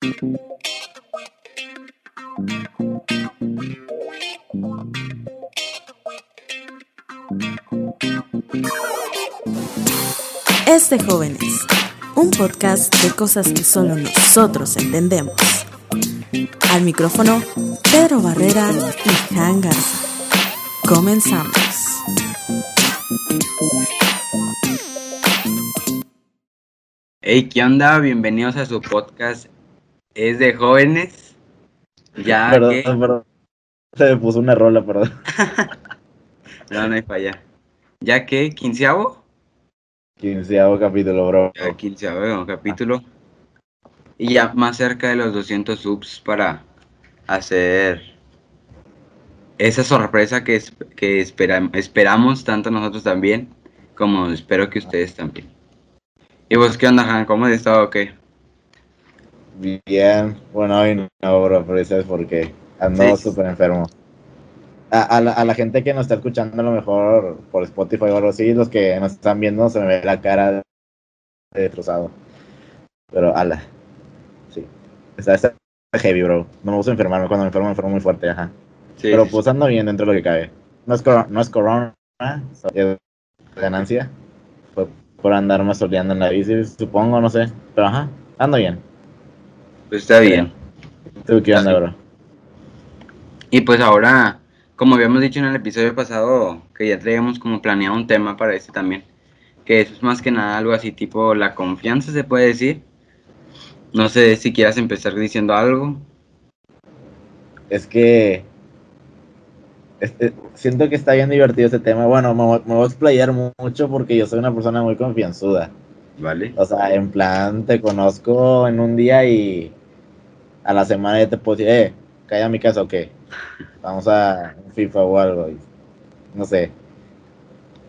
Es de jóvenes, un podcast de cosas que solo nosotros entendemos. Al micrófono, Pedro Barrera y Jan. Comenzamos. Hey, ¿qué onda? Bienvenidos a su podcast Es de jóvenes. Ya Perdón, que... perdón. Se me puso una rola, perdón. No, no hay falla. ¿Ya que? ¿Quinceavo? Quinceavo capítulo, bro. Ya quinceavo capítulo. Y ya más cerca de los 200 subs para hacer esa sorpresa que, es- que espera- esperamos tanto nosotros también, como espero que ustedes también. ¿Y vos qué onda, Han? ¿Cómo has estado qué? Bien. Bueno, hoy no, bro, pero ¿sabes por qué? Ando Sí. súper enfermo. A, a la, a la gente que nos está escuchando a lo mejor por Spotify o algo así, los que nos están viendo, se me ve la cara de destrozado. Pero, ala. Sí. Está, está heavy, bro. No me gusta enfermarme. Cuando me enfermo, me enfermo muy fuerte, ajá. Sí, Pero pues ando bien dentro de lo que cabe. No es, coro- no es corona, es ganancia. Fue por andarme soleando en la bici, supongo, no sé. Pero ajá, ando bien. Pues está bien. ¿Tú qué onda, bro? Y pues ahora, como habíamos dicho en el episodio pasado, que ya traíamos como planeado un tema para este también, que es más que nada algo así tipo la confianza, se puede decir. No sé si quieras empezar diciendo algo. Es que. este, siento que está bien divertido este tema. Bueno, me, voy- me voy a explayar mu- mucho porque yo soy una persona muy confianzuda. ¿Vale? O sea, en plan, te conozco en un día y a la semana ya te puedo decir, eh, cae a mi casa o qué. Vamos a un FIFA o algo. y- no sé.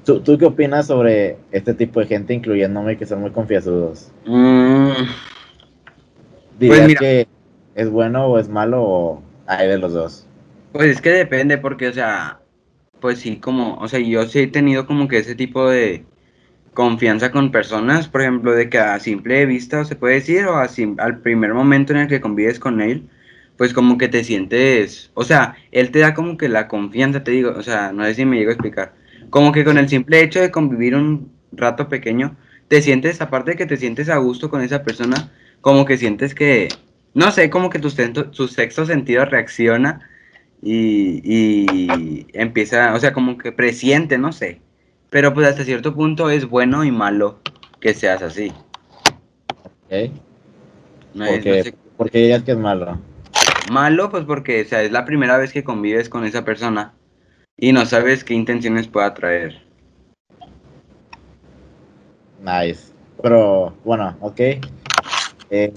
¿Tú, ¿Tú qué opinas sobre este tipo de gente, incluyéndome, que son muy confianzudos? Mm, ¿Dirías mira. que es bueno o es malo o hay de los dos? pues es que depende porque, o sea, pues sí, como, o sea, yo sí he tenido como que ese tipo de confianza con personas, por ejemplo, de que a simple vista se puede decir, o a al primer momento en el que convives con él, pues como que te sientes, o sea, él te da como que la confianza, te digo, o sea, no sé si me llego a explicar, como que con el simple hecho de convivir un rato pequeño, te sientes, aparte de que te sientes a gusto con esa persona, como que sientes que, no sé, como que tu, sento- tu sexto sentido reacciona y, y empieza, o sea, como que presiente, no sé. Pero pues hasta cierto punto es bueno y malo que seas así. ¿Ok? No es- no Porque, sé. porque dirías que es malo. Malo, pues porque, o sea, es la primera vez que convives con esa persona y no sabes qué intenciones pueda traer. Nice. Pero, bueno, ok. Eh, eh,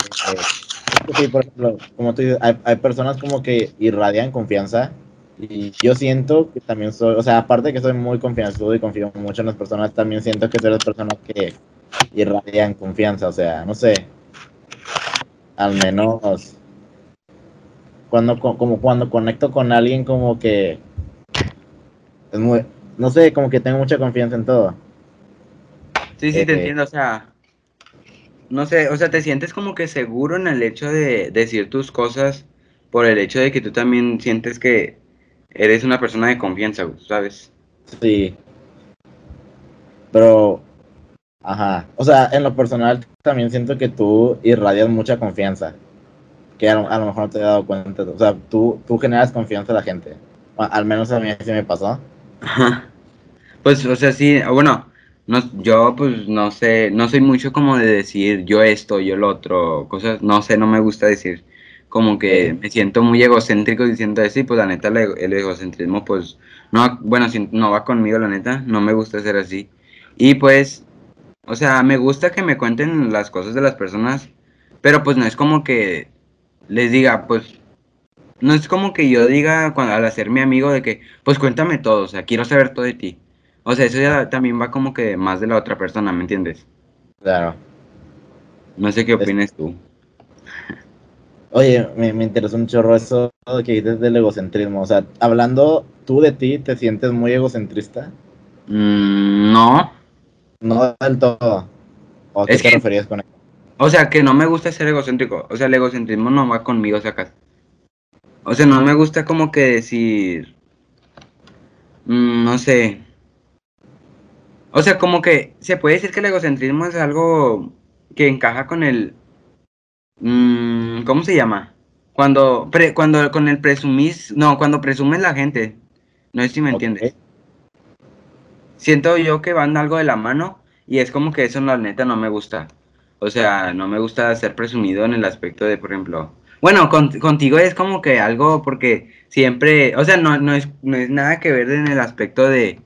sí, por ejemplo, como tú dices, hay, hay personas como que irradian confianza. Y yo siento que también soy, o sea, aparte de que soy muy confianzudo y confío mucho en las personas, también siento que soy las personas que irradian confianza. O sea, no sé. Al menos. Cuando, co- como cuando conecto con alguien, como que. Es muy. No sé, como que tengo mucha confianza en todo. Sí, sí, te Eh, entiendo, o sea, no sé, o sea, te sientes como que seguro en el hecho de decir tus cosas por el hecho de que tú también sientes que eres una persona de confianza, ¿sabes? Sí. Pero, ajá. O sea, en lo personal también siento que tú irradias mucha confianza. Que a lo, a lo mejor no te he dado cuenta. O sea, tú, tú generas confianza a la gente. Al menos a mí así me pasó. Ajá. Pues, o sea, sí, bueno, no, yo pues no sé, no soy mucho como de decir yo esto, yo lo otro, cosas, no sé, no me gusta decir, como que me siento muy egocéntrico diciendo eso y pues la neta el, ego- el egocentrismo pues, no, bueno, si no va conmigo la neta, no me gusta ser así. Y pues, o sea, me gusta que me cuenten las cosas de las personas, pero pues no es como que les diga, pues, no es como que yo diga cuando, al hacer mi amigo de que, pues cuéntame todo, o sea, quiero saber todo de ti. O sea, eso ya también va como que más de la otra persona, ¿me entiendes? Claro. No sé qué opinas tú. Oye, me, me interesó un chorro eso que dices del egocentrismo. O sea, hablando tú de ti, ¿te sientes muy egocentrista? Mm, no, No del todo. ¿O a qué Es te que- referías con eso? O sea, que no me gusta ser egocéntrico. O sea, el egocentrismo no va conmigo, sacas. O sea, no me gusta como que decir. mm, no sé. O sea, como que se puede decir que el egocentrismo es algo que encaja con el. Mm, ¿Cómo se llama? Cuando, pre- cuando con el presumís. No, cuando presumes la gente. No sé si me entiendes. Siento yo que van algo de la mano y es como que eso la neta no me gusta. O sea, no me gusta ser presumido en el aspecto de, por ejemplo, bueno, con- contigo es como que algo porque siempre, o sea, no, no es, no es nada que ver en el aspecto de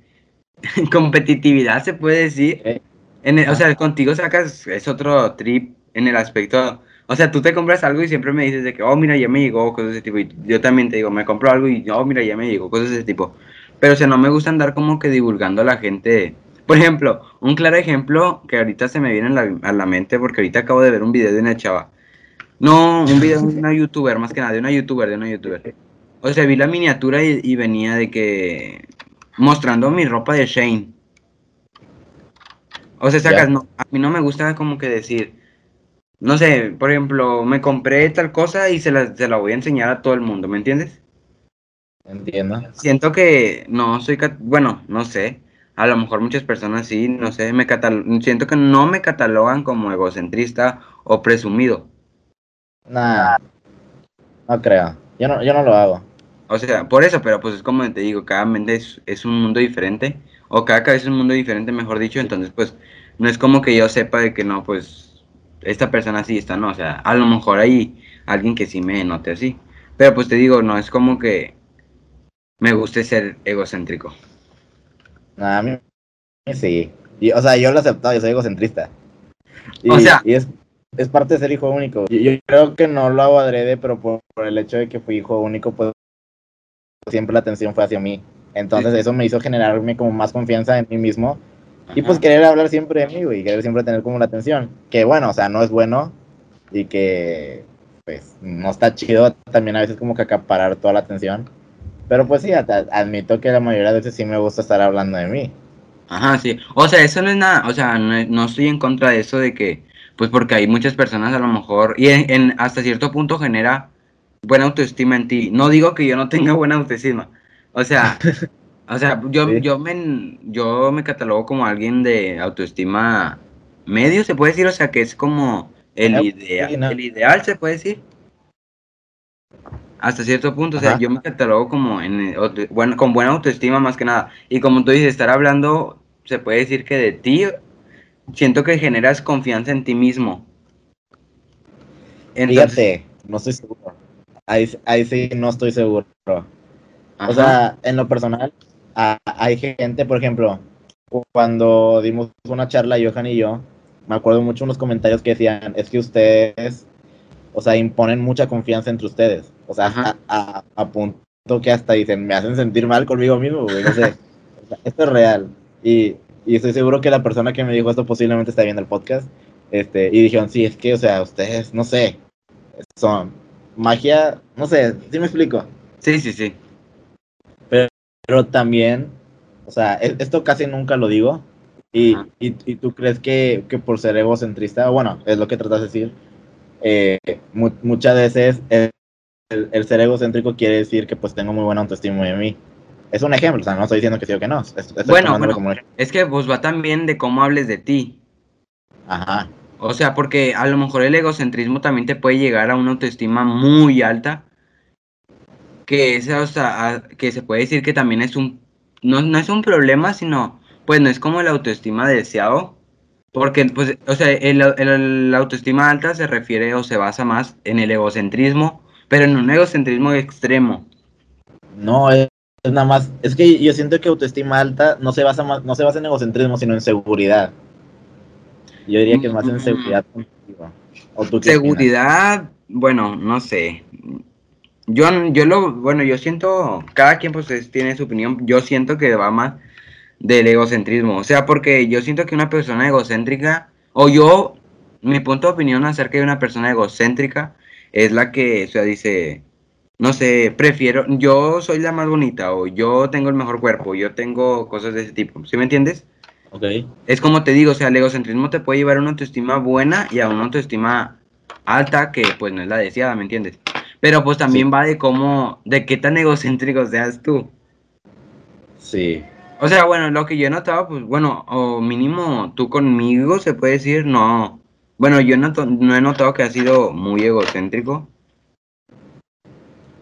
competitividad, se puede decir. Ok. En el- o sea, contigo sacas, es otro trip en el aspecto, o sea, tú te compras algo y siempre me dices de que, oh, mira, ya me llegó, cosas de ese tipo. Y yo también te digo, me compro algo y, oh, mira, ya me llegó, cosas de ese tipo. Pero, o sea, no me gusta andar como que divulgando a la gente. Por ejemplo, un claro ejemplo que ahorita se me viene en la- a la mente porque ahorita acabo de ver un video de una chava. No, un video de una youtuber, más que nada, de una youtuber, de una youtuber. O sea, vi la miniatura y, y venía de que mostrando mi ropa de Shane. O sea, sacas, no, a mí no me gusta como que decir, no sé, por ejemplo, me compré tal cosa y se la, se la voy a enseñar a todo el mundo, ¿me entiendes? Entiendo. Siento que no soy, bueno, no sé, a lo mejor muchas personas sí, no sé, me siento que no me catalogan como egocentrista o presumido. Nah, no creo. Yo no, yo no lo hago. O sea, por eso, pero pues es como te digo, cada mente es, es un mundo diferente, o cada cabeza es un mundo diferente, mejor dicho, entonces pues no es como que yo sepa de que no, pues esta persona sí, esta no, o sea, a lo mejor hay alguien que sí me note así, pero pues te digo, no es como que me guste ser egocéntrico. Nah, a mí sí. Y, o sea, yo lo he aceptado, yo soy egocentrista. Y, O sea- y es, es parte de ser hijo único. Yo, yo creo que no lo hago adrede, pero por, por el hecho de que fui hijo único, pues siempre la atención fue hacia mí. Entonces Sí. eso me hizo generarme como más confianza en mí mismo. Y pues querer hablar siempre de mí, güey, y querer siempre tener como la atención. Que bueno, o sea, no es bueno y que pues no está chido también a veces como que acaparar toda la atención. Pero pues sí, ad- admito que la mayoría de veces sí me gusta estar hablando de mí. Ajá, sí. O sea, eso no es nada, o sea, no, no estoy en contra de eso de que, pues porque hay muchas personas a lo mejor, y en, en- hasta cierto punto genera buena autoestima en ti. No digo que yo no tenga buena autoestima. O sea, o sea, yo, Sí. yo me, yo me catalogo como alguien de autoestima medio, se puede decir, o sea, que es como el ideal, sí, no. el ideal, se puede decir. Hasta cierto punto, o sea, yo me catalogo como en, bueno, con buena autoestima más que nada. Y como tú dices, estar hablando, se puede decir que de ti, siento que generas confianza en ti mismo. Entonces, Fíjate, no estoy seguro. Ahí, ahí sí no estoy seguro. ajá, O sea, en lo personal, a- hay gente, por ejemplo, cuando dimos una charla, Johan y yo, me acuerdo mucho unos comentarios que decían, es que ustedes, o sea, imponen mucha confianza entre ustedes. O sea, a, a- a punto que hasta dicen, me hacen sentir mal conmigo mismo, güey, no sé. O sea, esto es real. Y, y estoy seguro que la persona que me dijo esto posiblemente está viendo el podcast. Este, y dijeron, sí, es que, o sea, ustedes, no sé, son magia, no sé, ¿sí me explico? sí, sí, sí. Pero también, o sea, e- esto casi nunca lo digo. Y, y, y tú crees que, que por ser egocentrista, bueno, es lo que tratas de decir, eh, mu- muchas veces el, el- el ser egocéntrico quiere decir que pues tengo muy buena autoestima de mí. Es un ejemplo, o sea, no estoy diciendo que sí o que no. est- Estoy Bueno, bueno. como. Es que pues va también de cómo hables de ti. Ajá, O sea, porque a lo mejor el egocentrismo también te puede llegar a una autoestima muy alta. Que es, o sea, a- que se puede decir que también es un, no, no es un problema, sino, pues no es como el autoestima deseado. Porque, pues, o sea, el, el- la autoestima alta se refiere o se basa más en el egocentrismo, pero en un egocentrismo extremo. no, es, es nada más, es que yo siento que autoestima alta no se basa más, no se basa en egocentrismo, sino en seguridad. Yo diría que es más en seguridad. ¿O tú qué opinas? Seguridad, bueno, no sé. Yo, yo lo, bueno, yo siento, cada quien pues es- tiene su opinión, yo siento que va más del egocentrismo, o sea, porque yo siento que una persona egocéntrica, o yo, mi punto de opinión acerca de una persona egocéntrica es la que, o sea, dice, no sé, prefiero, yo soy la más bonita, o yo tengo el mejor cuerpo, yo tengo cosas de ese tipo, ¿sí me entiendes? Ok. Es como te digo, o sea, el egocentrismo te puede llevar a una autoestima buena y a una autoestima alta que pues no es la deseada, ¿me entiendes? Pero pues también va de cómo, de qué tan egocéntrico seas tú. Sí. O sea, bueno, lo que yo he notado, pues bueno, o mínimo tú conmigo se puede decir, no. Bueno, yo no, no he notado que has sido muy egocéntrico.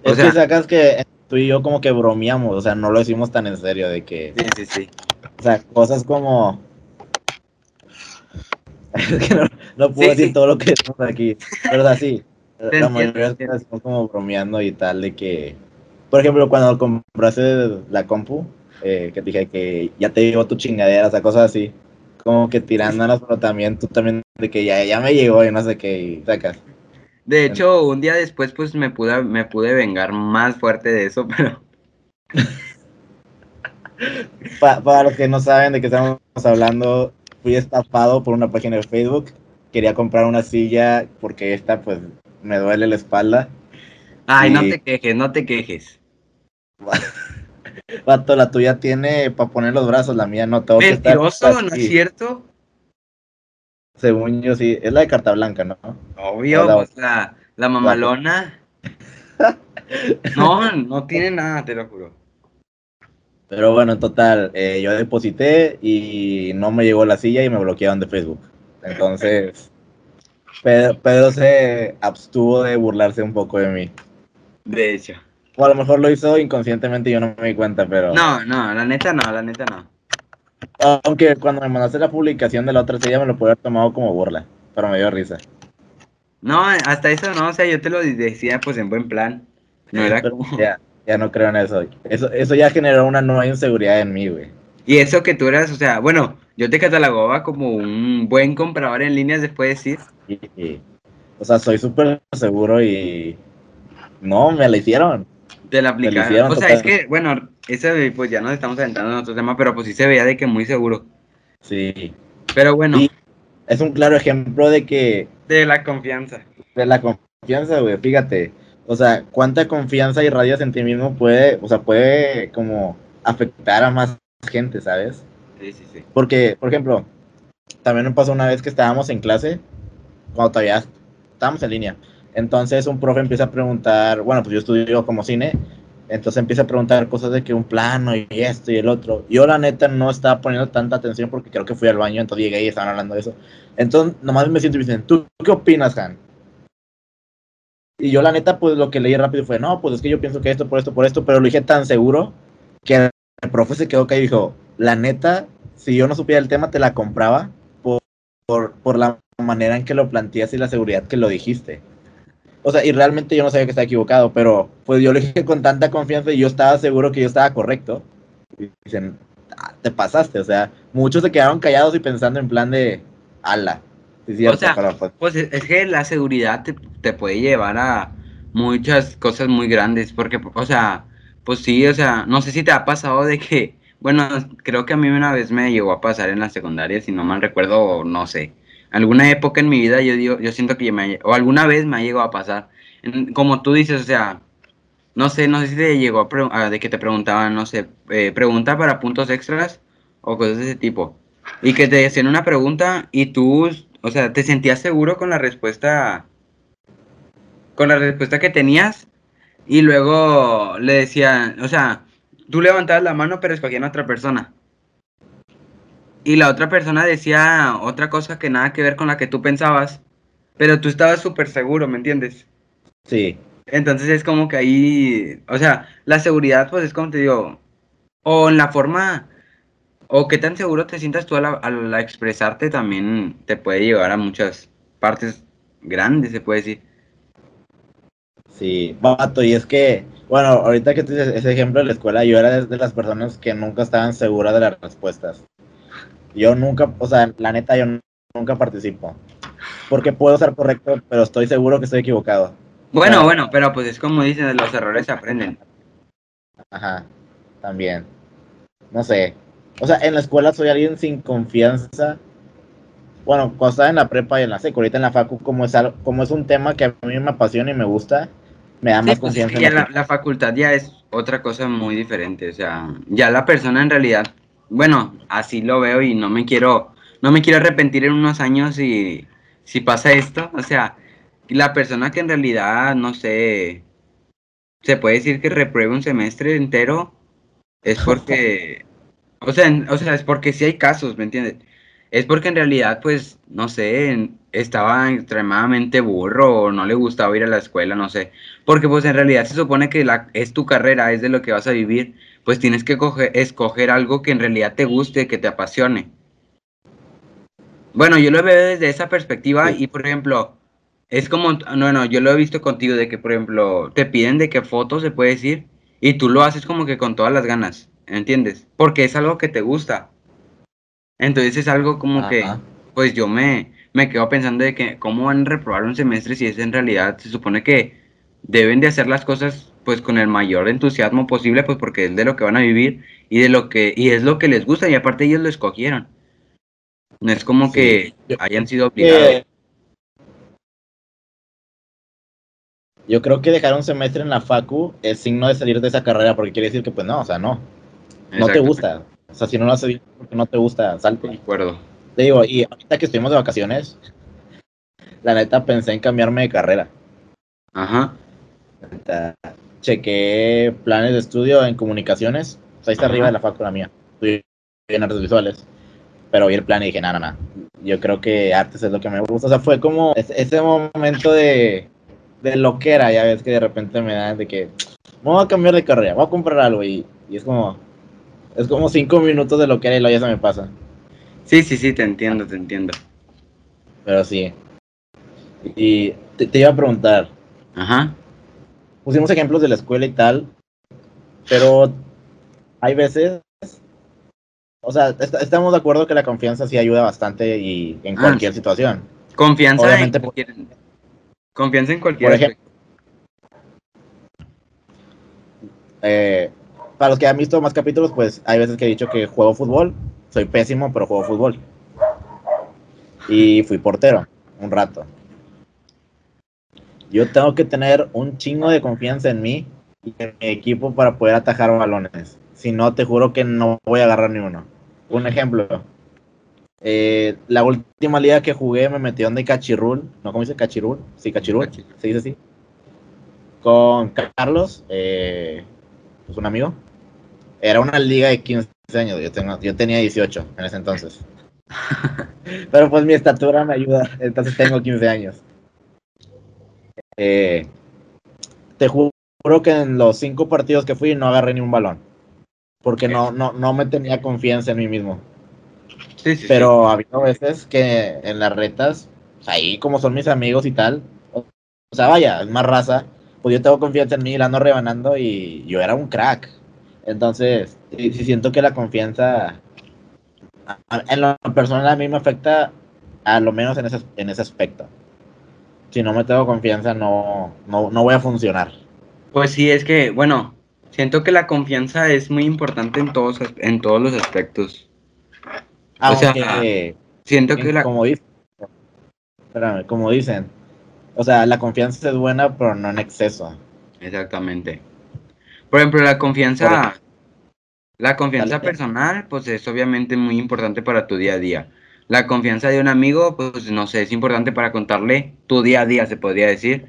O Es sea- que sacas que tú y yo como que bromeamos, o sea, no lo decimos tan en serio de que, Sí, sí, sí. o sea, cosas como... Es que no, no puedo Sí, decir sí. todo lo que decimos aquí, pero o sea, sí, la mayoría de las decimos como bromeando y tal, de que, por ejemplo, cuando compraste la compu, eh, que dije que ya te llegó tu chingadera, o sea, cosas así, como que tirándonos, pero también tú también de que ya, ya me llegó y no sé qué, y sacas. De hecho, un día después, pues me pude, me pude vengar más fuerte de eso, pero Pa- para los que no saben de qué estamos hablando, fui estafado por una página de Facebook. Quería comprar una silla porque esta, pues, me duele la espalda. Ay, no te quejes, no te quejes. Vato, la tuya tiene para poner los brazos, la mía no. Tengo que estar Mentiroso, ¿no es cierto? Según yo, sí. Es la de carta blanca, ¿no? Obvio, Hola. pues la, la mamalona. No, no tiene nada, te lo juro. Pero bueno, en total, eh, yo deposité y no me llegó la silla y me bloquearon de Facebook. Entonces, Pedro, Pedro se abstuvo de burlarse un poco de mí. De hecho. O a lo mejor lo hizo inconscientemente y yo no me di cuenta, pero... No, no, la neta no, la neta no. Aunque cuando me mandaste la publicación de la otra silla me lo pude haber tomado como burla, pero me dio risa. No, hasta eso no, o sea, yo te lo decía pues en buen plan. No era como... ya, ya no creo en eso. Eso, eso ya generó una nueva inseguridad en mí, güey. Y eso que tú eras, o sea, bueno, yo te catalogaba como un buen comprador en líneas después de decir. Y, y- o sea, soy súper seguro y... No, me la hicieron. Te la aplicaron. hicieron O sea, es que, bueno, ese pues ya nos estamos adentrando en otro tema, pero pues sí se veía de que muy seguro. Sí. Pero bueno, Y- Es un claro ejemplo de que... de la confianza. De la confianza, güey, fíjate. O sea, cuánta confianza irradias en ti mismo puede... O sea, puede como afectar a más gente, ¿sabes? Sí, sí, sí. Porque, por ejemplo, también me pasó una vez que estábamos en clase, cuando todavía estábamos en línea. Entonces un profe empieza a preguntar, bueno, pues yo estudio como cine, entonces empieza a preguntar cosas de que un plano y esto y el otro. Yo la neta no estaba poniendo tanta atención porque creo que fui al baño, entonces llegué y estaban hablando de eso. Entonces nomás me siento y me dicen, ¿tú qué opinas, Han? Y yo la neta, pues lo que leí rápido fue, no, pues es que yo pienso que esto, por esto, por esto, pero lo dije tan seguro que el profe se quedó callado y dijo, la neta, si yo no supiera el tema, te la compraba por, por, por la manera en que lo planteas y la seguridad que lo dijiste. O sea, y realmente yo no sabía que estaba equivocado, pero pues yo lo dije con tanta confianza y yo estaba seguro que yo estaba correcto. Y dicen, "Ah, te pasaste, o sea, muchos se quedaron callados y pensando en plan de, ala. Sí, O sea, pues, Pues es que la seguridad te, te puede llevar a muchas cosas muy grandes, porque, o sea, pues sí, o sea, no sé si te ha pasado de que, bueno, creo que a mí una vez me llegó a pasar en la secundaria, si no mal recuerdo, no sé, alguna época en mi vida yo digo, yo siento que o alguna vez me ha llegado a pasar, como tú dices, o sea, no sé, no sé si te llegó a, a de que te preguntaban, no sé, eh, pregunta para puntos extras o cosas de ese tipo. Y que te hacían una pregunta y tú, o sea, te sentías seguro con la respuesta, con la respuesta que tenías y luego le decían, o sea, tú levantabas la mano pero escogían a otra persona. Y la otra persona decía otra cosa que nada que ver con la que tú pensabas, pero tú estabas súper seguro, ¿me entiendes? sí, Entonces es como que ahí, o sea, la seguridad pues es como te digo, o en la forma, o qué tan seguro te sientas tú al, al expresarte también te puede llevar a muchas partes grandes, se puede decir. Sí, vato, y es que, bueno, ahorita que tú dices ese ejemplo de la escuela, yo era de, de las personas que nunca estaban seguras de las respuestas. Yo nunca, o sea, la neta, yo nunca participo. Porque puedo ser correcto, pero estoy seguro que estoy equivocado. Bueno, bueno, pero pues es como dicen, los errores se aprenden. Ajá, también. No sé. O sea, en la escuela soy alguien sin confianza. Bueno, cuando estaba en la prepa y en la secu, ahorita en la facu, como es, algo, como es un tema que a mí me apasiona y me gusta, me da Sí, más pues es confianza. que en ya lo la, la facultad ya es otra cosa muy diferente, o sea, ya la persona en realidad bueno, así lo veo y no me quiero, no me quiero arrepentir en unos años si, si pasa esto. O sea, la persona que en realidad, no sé, se puede decir que repruebe un semestre entero, es porque, o sea, o sea, es porque sí hay casos, ¿me entiendes? Es porque en realidad, pues, no sé, estaba extremadamente burro o no le gustaba ir a la escuela, no sé. Porque pues en realidad se supone que la, es tu carrera, es de lo que vas a vivir, pues tienes que escoger algo que en realidad te guste, que te apasione. Bueno, yo lo veo desde esa perspectiva y por ejemplo, es como, no, no, yo lo he visto contigo de que por ejemplo te piden de qué fotos se puede decir y tú lo haces como que con todas las ganas, ¿entiendes? Porque es algo que te gusta. Entonces es algo como que, pues yo me, me quedo pensando de que cómo van a reprobar un semestre si es en realidad, se supone que deben de hacer las cosas pues con el mayor entusiasmo posible, pues porque es de lo que van a vivir y de lo que, y es lo que les gusta, y aparte ellos lo escogieron. No es como que hayan sido obligados. Yo creo que dejar un semestre en la facu es signo de salir de esa carrera, porque quiere decir que pues no, o sea, no. No te gusta. O sea, si no lo haces porque no te gusta, salte. De acuerdo. Te digo, y ahorita que estuvimos de vacaciones, la neta pensé en cambiarme de carrera. Ajá. Chequé planes de estudio en comunicaciones. O sea, ahí está arriba de la facu la mía. Estoy en artes visuales. Pero vi el plan y dije, nada, nada. Yo creo que artes es lo que me gusta. O sea, fue como ese momento de, de lo que era. Ya ves que de repente me da de que voy a cambiar de carrera, voy a comprar algo. Y, y es como, es como cinco minutos de lo que era y luego ya se me pasa. Sí, sí, sí, te entiendo, te entiendo. Pero sí. Y te, iba a preguntar. Ajá. Pusimos ejemplos de la escuela y tal, pero hay veces, o sea, estamos de acuerdo que la confianza sí ayuda bastante y en ah, cualquier situación. Confianza en cualquier, confianza en cualquier. Por ejemplo, eh, para los que han visto más capítulos, pues hay veces que he dicho que juego fútbol soy pésimo, pero juego fútbol. Y fui portero un rato. Yo tengo que tener un chingo de confianza en mí y en mi equipo para poder atajar balones. Si no, te juro que no voy a agarrar ni uno. Un ejemplo. Eh, la última liga que jugué me metieron de cachirul. ¿No cómo dice cachirul? Sí, cachirul. Se dice así. Con Carlos, eh, pues un amigo. Era una liga de 15 años, yo, tengo, yo tenía 18 en ese entonces. Pero pues mi estatura me ayuda, entonces tengo 15 años. Eh, te juro que en los cinco partidos que fui no agarré ni un balón. Porque no, no, no me tenía confianza en mí mismo. Pero ha habido veces que en las retas, ahí como son mis amigos y tal, o, sea, vaya, es más raza, pues yo tengo confianza en mí, la ando rebanando y yo era un crack. Entonces, sí, siento que la confianza en lo personal a mí me afecta a lo menos en ese, en ese aspecto. Si no me tengo confianza no, no, voy a funcionar. Pues sí, es que, bueno, siento que la confianza es muy importante en todos, en todos los aspectos. o sea, siento que la... Como dicen, como dicen, o sea, la confianza es buena, pero no en exceso. Exactamente. Por ejemplo, la confianza, la confianza personal, pues es obviamente muy importante para tu día a día. La confianza de un amigo, pues no sé, es importante para contarle tu día a día, se podría decir.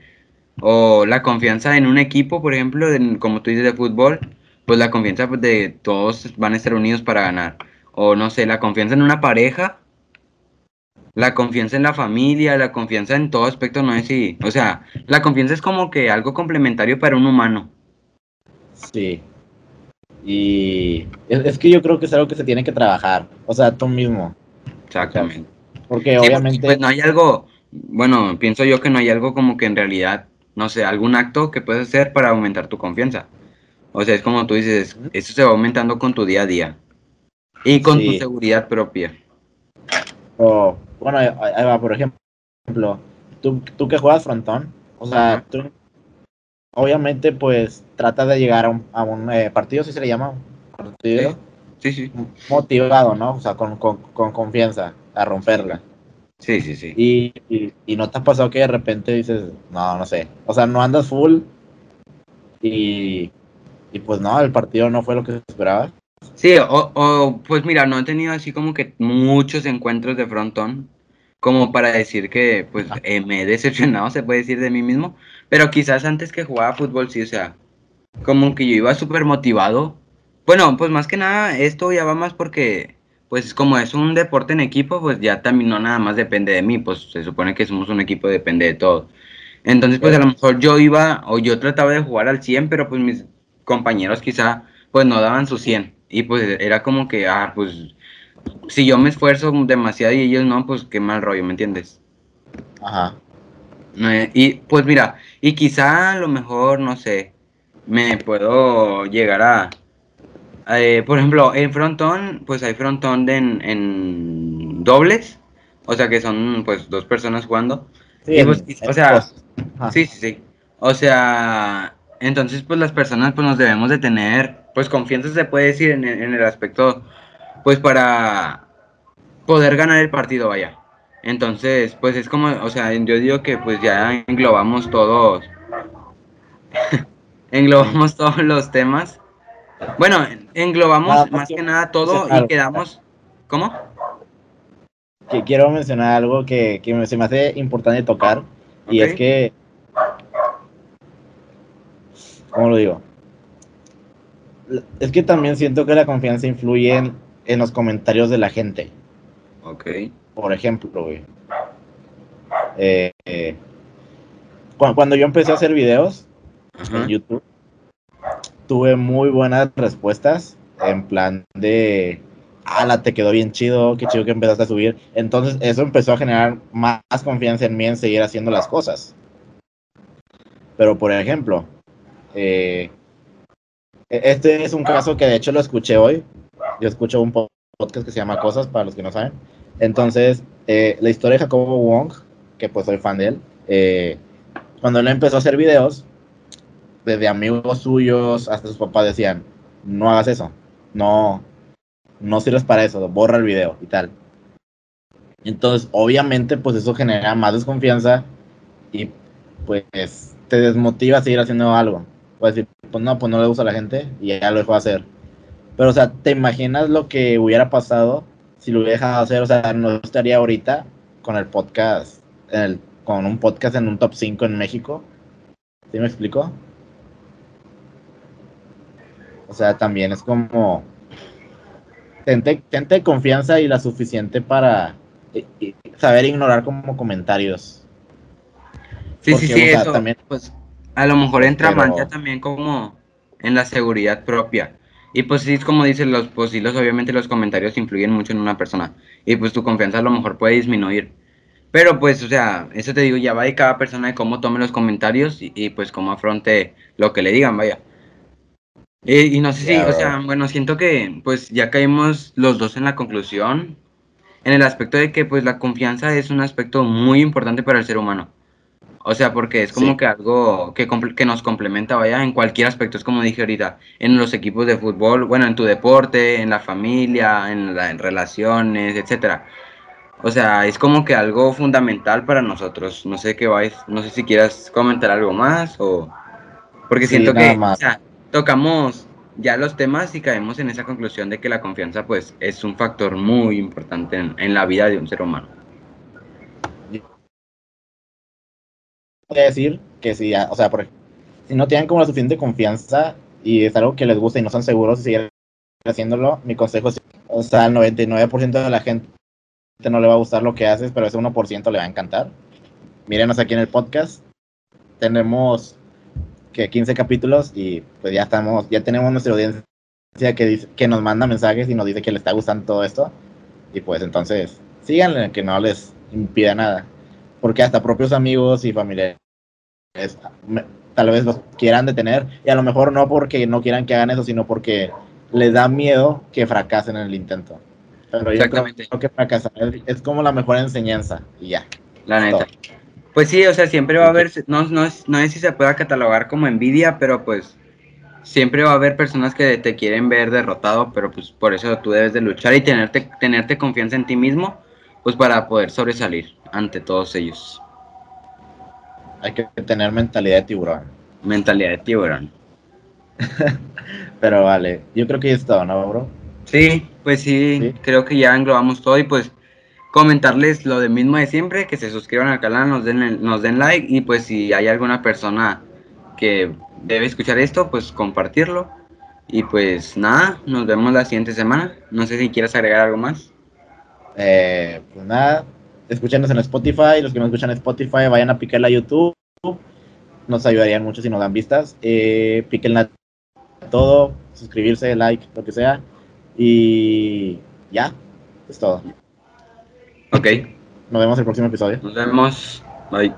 O la confianza en un equipo, por ejemplo, como tú dices de fútbol, pues la confianza pues, de todos van a estar unidos para ganar. O no sé, la confianza en una pareja, la confianza en la familia, la confianza en todo aspecto, no es si, o sea, la confianza es como que algo complementario para un humano. Sí. Y es, que yo creo que es algo que se tiene que trabajar. O sea, tú mismo. Exactamente. porque obviamente. Pues no hay algo. Bueno, pienso yo que no hay algo como que en realidad, no sé, algún acto que puedes hacer para aumentar tu confianza. O sea, es como tú dices, eso se va aumentando con tu día a día. Y con tu seguridad propia. O, bueno, ahí va, por ejemplo, tú, tú que juegas frontón, o sea, tú obviamente pues trata de llegar a un, eh, partido, si se le llama, partido, sí, sí, motivado, ¿no? O sea, con, confianza, a romperla. Sí, sí, sí. Y, y, no te ha pasado que de repente dices, no, no sé, o sea, no andas full y, y pues no, el partido no fue lo que esperabas. Sí, o, o, pues mira, no he tenido así como que muchos encuentros de frontón como para decir que pues eh, me he decepcionado, se puede decir de mí mismo, pero quizás antes que jugaba fútbol sí, o sea, como que yo iba súper motivado. Bueno, pues más que nada esto ya va más porque pues como es un deporte en equipo, pues ya también no nada más depende de mí, pues se supone que somos un equipo, depende de todo. Entonces, pues a lo mejor yo iba o yo trataba de jugar al 100, pero pues mis compañeros quizá pues no daban su 100. Y pues era como que, ah, pues si yo me esfuerzo demasiado y ellos no, pues qué mal rollo, ¿me entiendes? Ajá. y pues mira, y quizá a lo mejor, no sé, me puedo llegar a, eh, por ejemplo, en frontón, pues hay frontón en, en, dobles, o sea que son pues dos personas jugando. Sí, pues, o sea, sí, sí, sí. O sea, entonces pues las personas pues nos debemos de tener, pues confianza se puede decir en, en el aspecto pues para poder ganar el partido, vaya. Entonces, pues es como, o sea, yo digo que pues ya englobamos todos, englobamos todos los temas. Bueno, englobamos más que nada todo y quedamos, ¿cómo? Que quiero mencionar algo que, que se me hace importante tocar y es que, ¿cómo lo digo? Es que también siento que la confianza influye en, en los comentarios de la gente. Ok. Por ejemplo, güey. Eh, cuando, yo empecé a hacer videos en YouTube, tuve muy buenas respuestas en plan de, ala, te quedó bien chido, qué chido que empezaste a subir. Entonces eso empezó a generar más confianza en mí en seguir haciendo las cosas. Pero por ejemplo, eh, e-, este es un caso que de hecho lo escuché hoy yo escucho un podcast que se llama Cosas, para los que no saben. Entonces, eh, la historia de Jacobo Wong, que pues soy fan de él, eh, cuando él empezó a hacer videos, desde amigos suyos hasta sus papás decían, no hagas eso, no, no sirves para eso, borra el video y tal. Entonces, obviamente, pues eso genera más desconfianza y pues te desmotiva a seguir haciendo algo. Puedes decir, pues no, pues no le gusta a la gente y ya lo dejó de hacer. Pero, o sea, ¿te imaginas lo que hubiera pasado si lo hubiera dejado hacer? O sea, no estaría ahorita con el podcast, el, con un podcast en un top 5 en México. ¿Sí me explico? O sea, también es como. Tente, tente confianza y la suficiente para saber ignorar como comentarios. Sí, sí, sí, eso. También, pues, a lo mejor entra pero... también como en la seguridad propia. Y pues sí, como dicen los pues obviamente los comentarios influyen mucho en una persona. Y pues tu confianza a lo mejor puede disminuir. Pero pues, o sea, eso te digo, ya va de cada persona de cómo tome los comentarios y, pues cómo afronte lo que le digan, vaya. Y, no sé si, o sea, bueno, siento que pues ya caímos los dos en la conclusión, en el aspecto de que pues la confianza es un aspecto muy importante para el ser humano. O sea, porque es como que algo que, que nos complementa, vaya, en cualquier aspecto. Es como dije ahorita, en los equipos de fútbol, bueno, en tu deporte, en la familia, en, las relaciones, etcétera. O sea, es como que algo fundamental para nosotros. No sé qué vais, no sé si quieras comentar algo más o... Porque siento que o sea, tocamos ya los temas y caemos en esa conclusión de que la confianza pues es un factor muy importante en la vida de un ser humano. decir que si, o sea, por, si no tienen como la suficiente confianza y es algo que les gusta y no están seguros de seguir haciéndolo, mi consejo es, o sea, el 99% de la gente no le va a gustar lo que haces, pero ese 1% le va a encantar. Mírenos aquí en el podcast. Tenemos que 15 capítulos y pues ya estamos, ya tenemos nuestra audiencia que, dice, que nos manda mensajes y nos dice que le está gustando todo esto. Y pues entonces, síganle, que no les impida nada porque hasta propios amigos y familiares tal vez los quieran detener y a lo mejor no porque no quieran que hagan eso, sino porque les da miedo que fracasen en el intento. Pero yo creo, que fracasar es, como la mejor enseñanza y ya. La neta. Pues sí, o sea, siempre va a haber, no, no, no sé si se pueda catalogar como envidia, pero pues siempre va a haber personas que te quieren ver derrotado, pero pues por eso tú debes de luchar y tenerte, tenerte confianza en ti mismo, pues para poder sobresalir ante todos ellos. Hay que tener mentalidad de tiburón. Mentalidad de tiburón. Pero vale, yo creo que ya es todo, ¿no, bro? Sí, pues sí, Sí. creo que ya englobamos todo y pues comentarles lo de mismo de siempre, que se suscriban al canal, nos den, nos den like y pues si hay alguna persona que debe escuchar esto, pues compartirlo. Y pues nada, nos vemos la siguiente semana. No sé si quieres agregar algo más. Eh, pues nada, escúchenos en Spotify. Los que no escuchan Spotify, vayan a picarla a YouTube. Nos ayudarían mucho si nos dan vistas. Eh, píquenla a todo, suscribirse, like, lo que sea. Y ya, es todo. Ok, Nos vemos en el próximo episodio. nos vemos. Bye.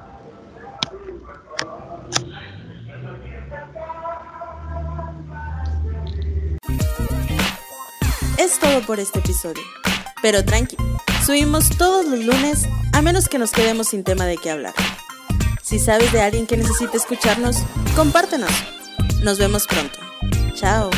Es todo por este episodio. Pero tranqui, subimos todos los lunes a menos que nos quedemos sin tema de qué hablar. Si sabes de alguien que necesite escucharnos, compártenos. Nos vemos pronto. Chao.